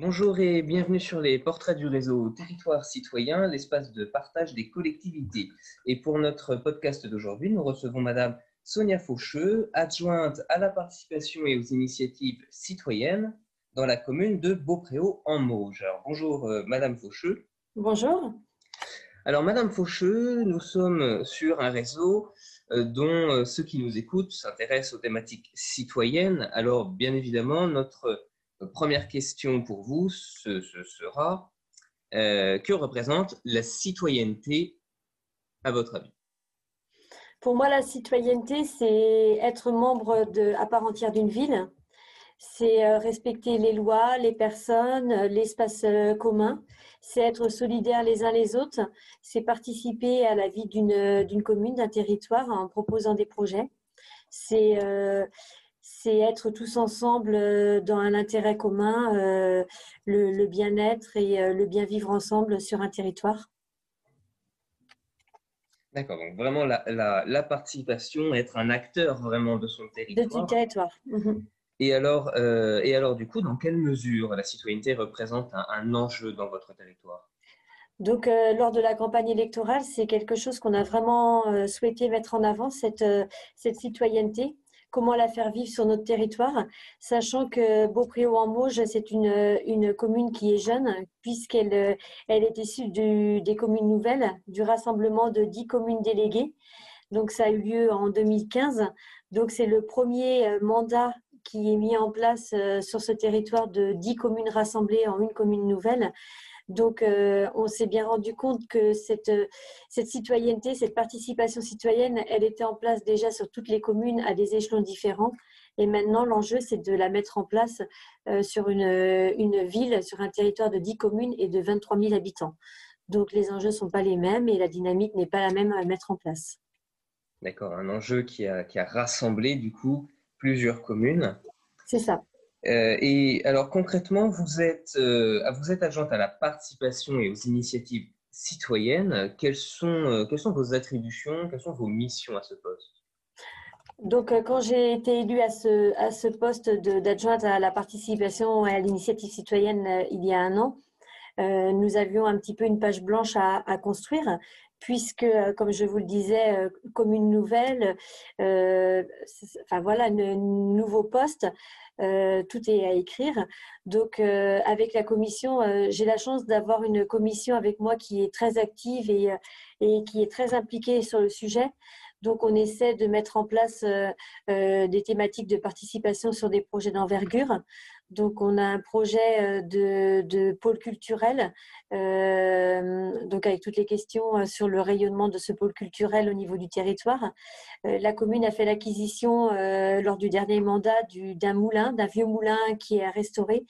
Bonjour et bienvenue sur les portraits du réseau Territoire Citoyen, l'espace de partage des collectivités. Et pour notre podcast d'aujourd'hui, nous recevons Madame Sonia Faucheux, adjointe à la participation et aux initiatives citoyennes dans la commune de Beaupréau en Mauges. Alors, bonjour euh, Madame Faucheux. Bonjour. Alors Madame Faucheux, nous sommes sur un réseau euh, dont euh, ceux qui nous écoutent s'intéressent aux thématiques citoyennes. Alors bien évidemment, notre première question pour vous ce, sera euh, que représente la citoyenneté à votre avis? Pour moi, la citoyenneté, c'est être membre de, à part entière d'une ville. C'est euh, respecter les lois, les personnes, euh, l'espace commun. C'est être solidaire les uns les autres. C'est participer à la vie d'une commune, d'un territoire en proposant des projets. C'est c'est être tous ensemble euh, dans un intérêt commun, euh, le, bien-être et euh, le bien vivre ensemble sur un territoire. D'accord, donc vraiment la, participation, être un acteur vraiment de son territoire. De son territoire. Mhm. Et alors, et alors, du coup, dans quelle mesure la citoyenneté représente un, enjeu dans votre territoire? Donc, lors de la campagne électorale, c'est quelque chose qu'on a vraiment souhaité mettre en avant, cette, cette citoyenneté comment la faire vivre sur notre territoire, sachant que Beaupréau-en-Mauges, c'est une, une, commune qui est jeune, puisqu'elle elle est issue des communes nouvelles, du rassemblement de dix communes déléguées. Donc, ça a eu lieu en 2015. Donc, c'est le premier euh, mandat qui est mis en place euh, sur ce territoire de dix communes rassemblées en une commune nouvelle. Donc, euh, on s'est bien rendu compte que cette, cette citoyenneté, cette participation citoyenne, elle était en place déjà sur toutes les communes à des échelons différents. Et maintenant, l'enjeu, c'est de la mettre en place euh, sur une, une, ville, sur un territoire de 10 communes et de 23 000 habitants. Donc, les enjeux ne sont pas les mêmes et la dynamique n'est pas la même à mettre en place. D'accord, un enjeu qui a, qui a rassemblé, du coup, plusieurs communes. C'est ça. Euh, et alors concrètement, vous êtes, euh, vous êtes adjointe à la participation et aux initiatives citoyennes. Quelles sont, euh, quelles sont vos attributions, quelles sont vos missions à ce poste? Donc, quand j'ai été élue à ce, à ce poste d'adjointe à la participation et à l'initiative citoyenne il y a un an, nous avions un petit peu une page blanche à, construire puisque, comme je vous le disais, comme une nouvelle, enfin voilà, un nouveau poste, euh, tout est à écrire. Donc, euh, avec la commission, euh, j'ai la chance d'avoir une commission avec moi qui est très active et, qui est très impliquée sur le sujet. Donc, on essaie de mettre en place des thématiques de participation sur des projets d'envergure. Donc, on a un projet de, de pôle culturel, donc avec toutes les questions sur le rayonnement de ce pôle culturel au niveau du territoire. la commune a fait l'acquisition lors du dernier mandat d'un moulin d'un vieux moulin qui est à restaurer.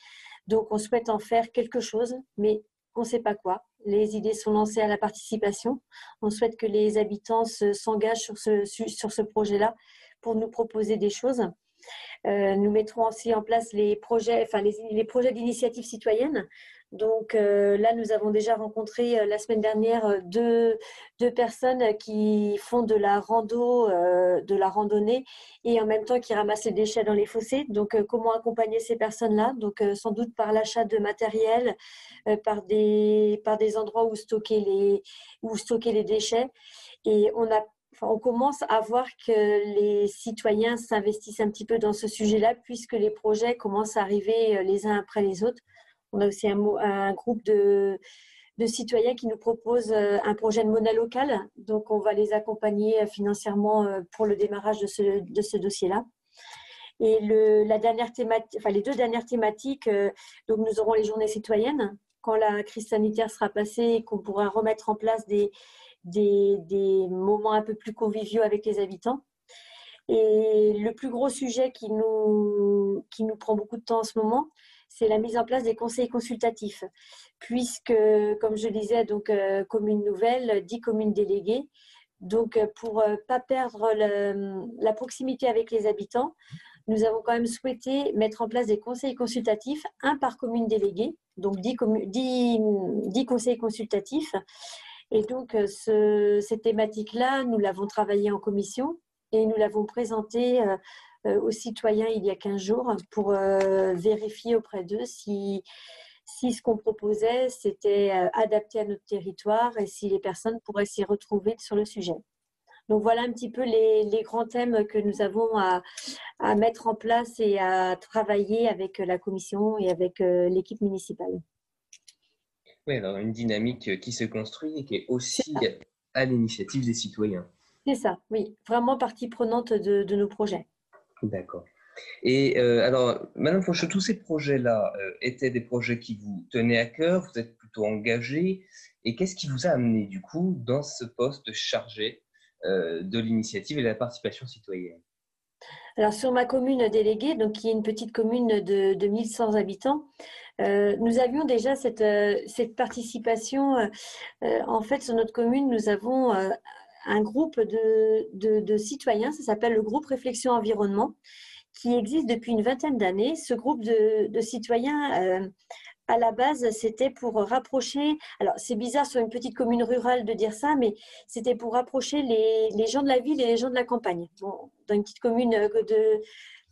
Donc, on souhaite en faire quelque chose, mais on ne sait pas quoi. Les idées sont lancées à la participation. On souhaite que les habitants s'engagent sur ce, projet-là pour nous proposer des choses. Euh, nous mettrons aussi en place les projets, enfin les, les projets d'initiative citoyenne. Donc euh, là, nous avons déjà rencontré euh, la semaine dernière deux, deux, personnes qui font de la rando, de la randonnée et en même temps qui ramassent les déchets dans les fossés. Donc comment accompagner ces personnes-là? Donc sans doute par l'achat de matériel, par des endroits où stocker les déchets. Et on on commence à voir que les citoyens s'investissent un petit peu dans ce sujet-là, puisque les projets commencent à arriver euh, les uns après les autres. On a aussi un, groupe de, citoyens qui nous proposent euh, un projet de monnaie locale. Donc, on va les accompagner euh, financièrement pour le démarrage de ce, dossier-là. Et la dernière enfin, les deux dernières thématiques, donc nous aurons les journées citoyennes quand la crise sanitaire sera passée et qu'on pourra remettre en place des, moments un peu plus conviviaux avec les habitants. Et le plus gros sujet qui nous prend beaucoup de temps en ce moment, c'est la mise en place des conseils consultatifs, puisque, comme je disais, donc euh, commune nouvelle, 10 communes déléguées. Donc, pour ne euh, pas perdre la proximité avec les habitants, nous avons quand même souhaité mettre en place des conseils consultatifs, un par commune déléguée, donc 10, 10 conseils consultatifs, et donc, euh, cette thématique-là, nous l'avons travaillée en commission et nous l'avons présentée euh, euh, aux citoyens il y a 15 jours pour vérifier auprès d'eux si, si ce qu'on proposait, c'était adapté à notre territoire et si les personnes pourraient s'y retrouver sur le sujet. Donc voilà un petit peu les, grands thèmes que nous avons à, mettre en place et à travailler avec la commission et avec l'équipe municipale. Oui, alors une dynamique qui se construit et qui est aussi à l'initiative des citoyens. C'est ça, oui, vraiment partie prenante de, nos projets. D'accord. Et euh, alors, Madame Faucheux, tous ces projets-là euh, étaient des projets qui vous tenaient à cœur, vous êtes plutôt engagé. Et qu'est-ce qui vous a amené, du coup, dans ce poste chargé euh, de l'initiative et de la participation citoyenne? Alors sur ma commune déléguée, donc qui est une petite commune de, de 1100 habitants, nous avions déjà cette, cette participation. en fait, sur notre commune, nous avons un groupe de, citoyens, ça s'appelle le groupe Réflexion Environnement, qui existe depuis une vingtaine d'années. Ce groupe de, citoyens, euh, à la base, c'était pour rapprocher, alors c'est bizarre sur une petite commune rurale de dire ça, mais c'était pour rapprocher les, gens de la ville et les gens de la campagne. dans une petite commune de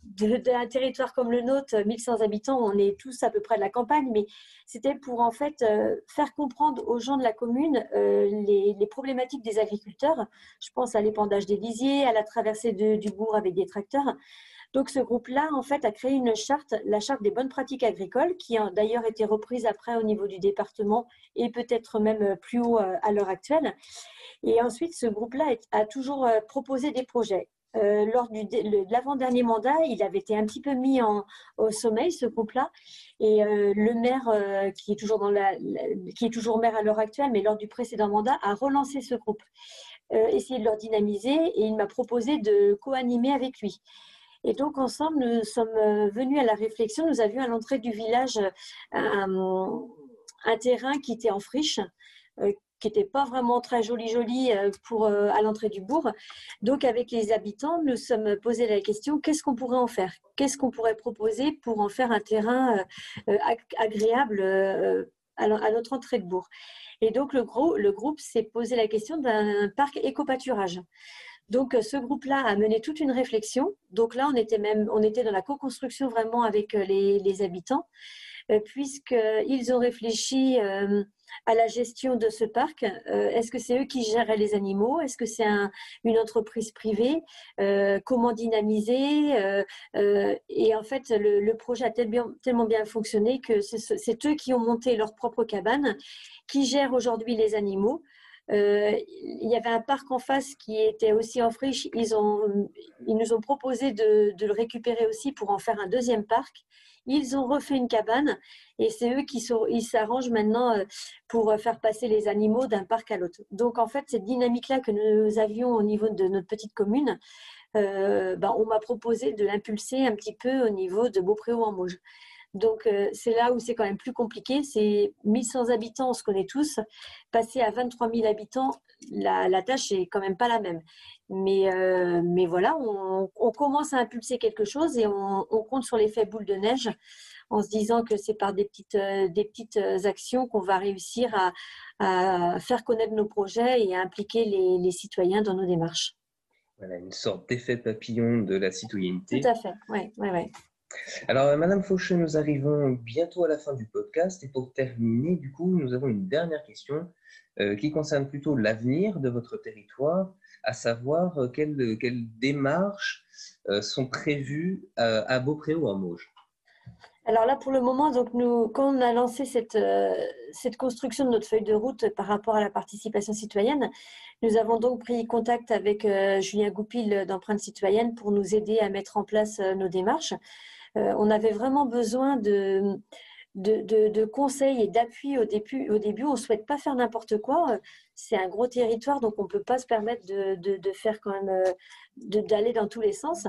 d'un territoire comme le nôtre, 1100 habitants, on est tous à peu près de la campagne, mais c'était pour en fait euh, faire comprendre aux gens de la commune euh, les, problématiques des agriculteurs. Je pense à l'épandage des lisiers, à la traversée du bourg avec des tracteurs. Donc ce groupe-là, en fait, a créé une charte, la charte des bonnes pratiques agricoles, qui a d'ailleurs été reprise après au niveau du département et peut-être même plus haut euh, à l'heure actuelle. Et ensuite, ce groupe-là a toujours proposé des projets. Euh, lors de l'avant-dernier mandat, il avait été un petit peu mis au sommeil, ce groupe-là. Et euh, le maire, euh, qui, est toujours maire à l'heure actuelle, mais lors du précédent mandat, a relancé ce groupe, essayé de leur dynamiser, et il m'a proposé de co-animer avec lui. Et donc, ensemble, nous sommes venus à la réflexion. Nous avions à l'entrée du village un terrain qui était en friche, qui n'était pas vraiment très joli joli euh, pour euh, à l'entrée du bourg. Donc avec les habitants, nous sommes posé la question qu'est-ce qu'on pourrait en faire? Qu'est-ce qu'on pourrait proposer pour en faire un terrain euh, agréable à notre entrée de bourg? Et donc le, gros, le groupe s'est posé la question d'un parc éco-pâturage. Donc, ce groupe-là a mené toute une réflexion. Donc là, on était même, on était dans la co-construction vraiment avec les, les habitants, puisqu'ils ont réfléchi à la gestion de ce parc euh, Est-ce que c'est eux qui gèrent les animaux? Est-ce que c'est une entreprise privée? Euh, Comment dynamiser? Euh, Et en fait, le, projet a tellement bien fonctionné que c'est eux qui ont monté leur propre cabane, qui gèrent aujourd'hui les animaux. Il y avait un parc en face qui était aussi en friche. Ils, nous ont proposé de, le récupérer aussi pour en faire un deuxième parc. Ils ont refait une cabane et c'est eux qui s'arrangent maintenant euh, pour euh, faire passer les animaux d'un parc à l'autre. Donc en fait, cette dynamique-là que nous avions au niveau de notre petite commune, euh, ben, on m'a proposé de l'impulser un petit peu au niveau de Beaupréau en Mauges. Donc c'est là où c'est quand même plus compliqué. C'est 1100 habitants, on se connaît tous. Passer à 23 000 habitants, la, la tâche est quand même pas la même. Mais, euh, mais voilà, on, commence à impulser quelque chose et on, compte sur l'effet boule de neige en se disant que c'est par des petites, euh, des petites actions qu'on va réussir à, faire connaître nos projets et à impliquer les, citoyens dans nos démarches. Voilà, une sorte d'effet papillon de la citoyenneté. Tout à fait, oui. oui, oui. Alors, Madame Fauché, nous arrivons bientôt à la fin du podcast et pour terminer, du coup, nous avons une dernière question euh, qui concerne plutôt l'avenir de votre territoire à savoir euh, quelles, démarches euh, sont prévues euh, à Beaupréau en Mauges? Alors là, pour le moment, donc nous, quand on a lancé cette, cette construction de notre feuille de route par rapport à la participation citoyenne, nous avons donc pris contact avec Julien Goupil d'Empreinte citoyenne pour nous aider à mettre en place nos démarches. On avait vraiment besoin de, conseils et d'appui au début. On ne souhaite pas faire n'importe quoi. C'est un gros territoire, donc on ne peut pas se permettre de, faire quand même, euh, d'aller dans tous les sens.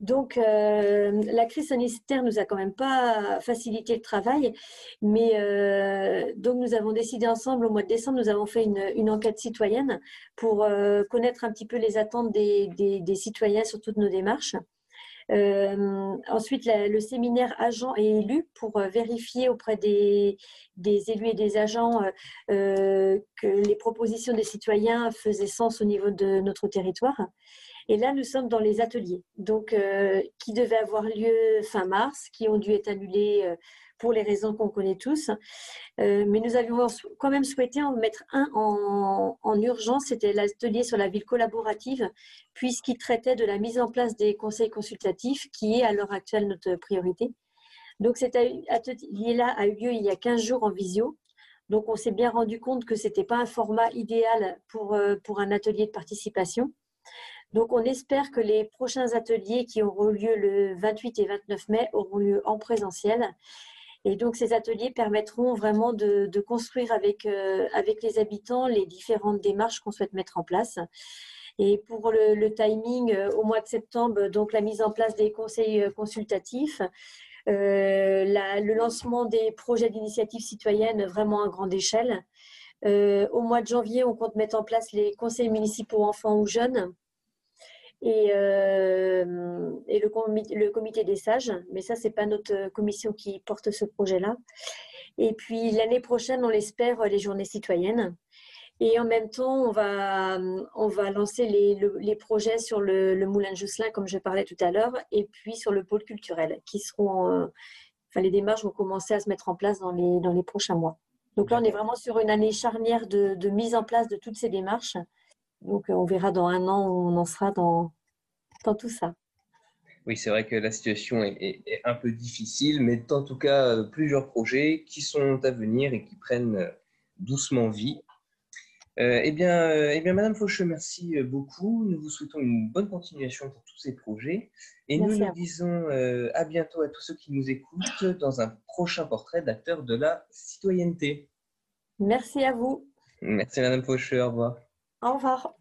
Donc, euh, la crise sanitaire nous a quand même pas facilité le travail, mais euh, donc nous avons décidé ensemble au mois de décembre, nous avons fait une, enquête citoyenne pour connaître un petit peu les attentes des citoyens sur toutes nos démarches. Euh, ensuite, le séminaire agents et élus pour euh, vérifier auprès des, élus et des agents euh, que les propositions des citoyens faisaient sens au niveau de notre territoire. Et là, nous sommes dans les ateliers, donc qui devaient avoir lieu fin mars, qui ont dû être annulés pour les raisons qu'on connaît tous. mais nous avions quand même souhaité en mettre un en, en urgence, c'était l'atelier sur la ville collaborative, puisqu'il traitait de la mise en place des conseils consultatifs, qui est à l'heure actuelle notre priorité. Donc cet atelier-là a eu lieu il y a 15 jours en visio. Donc on s'est bien rendu compte que ce n'était pas un format idéal pour, euh, pour un atelier de participation. Donc on espère que les prochains ateliers qui auront lieu le 28 et 29 mai auront lieu en présentiel. Et donc ces ateliers permettront vraiment de, construire avec, euh, avec les habitants les différentes démarches qu'on souhaite mettre en place. Et pour le, timing, euh, au mois de septembre, donc la mise en place des conseils consultatifs, euh, le lancement des projets d'initiative citoyenne vraiment à grande échelle. Au mois de janvier, on compte mettre en place les conseils municipaux enfants ou jeunes et, euh, et le, comité, le, comité, des sages. Mais ça, ce n'est pas notre commission qui porte ce projet-là. Et puis l'année prochaine, on l'espère, les journées citoyennes. Et en même temps, on va, on va lancer les, les projets sur le, le, Moulin de Jousselin, comme je parlais tout à l'heure, et puis sur le pôle culturel, qui seront, euh, enfin, les démarches vont commencer à se mettre en place dans les, dans les prochains mois. Donc là, on est vraiment sur une année charnière de, de mise en place de toutes ces démarches. Donc, on verra dans un an où on en sera dans, dans tout ça. Oui, c'est vrai que la situation est, est, est, un peu difficile, mais en tout cas, plusieurs projets qui sont à venir et qui prennent doucement vie. Euh, eh, bien, euh, eh bien, Madame Faucheux, merci euh, beaucoup. Nous vous souhaitons une bonne continuation pour tous ces projets. Et nous nous disons à bientôt à tous ceux qui nous écoutent dans un prochain portrait d'acteur de la citoyenneté. Merci à vous. Merci Madame Faucheux, au revoir. Au revoir.